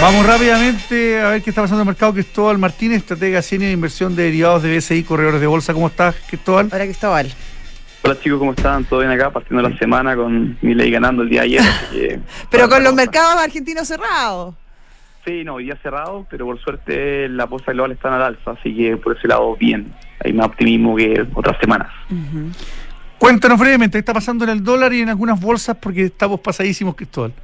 Vamos rápidamente a ver qué está pasando en el mercado. Cristóbal Martínez, estratega senior de inversión de derivados de BCI, corredores de bolsa. ¿Cómo estás, Cristóbal? Hola, Cristóbal. Hola chicos, ¿cómo están? ¿Todo bien acá? Partiendo la semana con mi ley ganando el día de ayer. que- *laughs* Pero con los mercados argentinos cerrados. Sí, no, hoy día cerrado, pero por suerte la bolsa global está al alza, así que por ese lado bien. Hay más optimismo que otras semanas. Cuéntanos brevemente qué está pasando en el dólar y en algunas bolsas porque estamos pasadísimos, Cristóbal.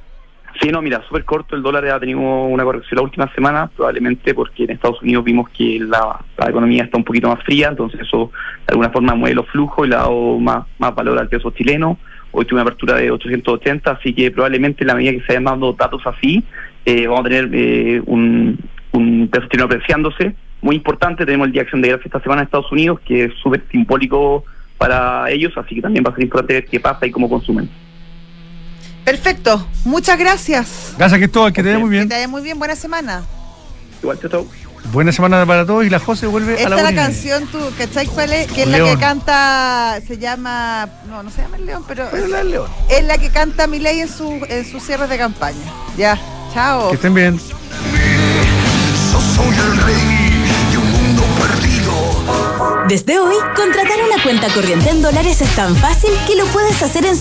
Sí, no, mira, súper corto, el dólar ha tenido una corrección la última semana, probablemente porque en Estados Unidos vimos que la, la economía está un poquito más fría, entonces eso de alguna forma mueve los flujos y le ha dado más, más valor al peso chileno. Hoy tuve una apertura de 880, así que probablemente en la medida que se vayan dando datos así, eh, vamos a tener eh, un, un peso chileno apreciándose. Muy importante, tenemos el Día de Acción de Gracias esta semana en Estados Unidos, que es súper simbólico para ellos, así que también va a ser importante ver qué pasa y cómo consumen. Perfecto. Muchas gracias. Gracias, Cristóbal, que te vaya muy Que bien. te vaya muy bien. Buena semana. Igual, chao. Buena semana para todos y la José vuelve a Esta la es la y media. canción, tú, ¿cachai cuál es? Que es la que canta, se llama, no, no se llama el León, pero Pero la León. es la que canta Milei en, su, en sus cierres de campaña. Ya, chao. Que estén bien. Desde hoy, contratar una cuenta corriente en dólares es tan fácil que lo puedes hacer en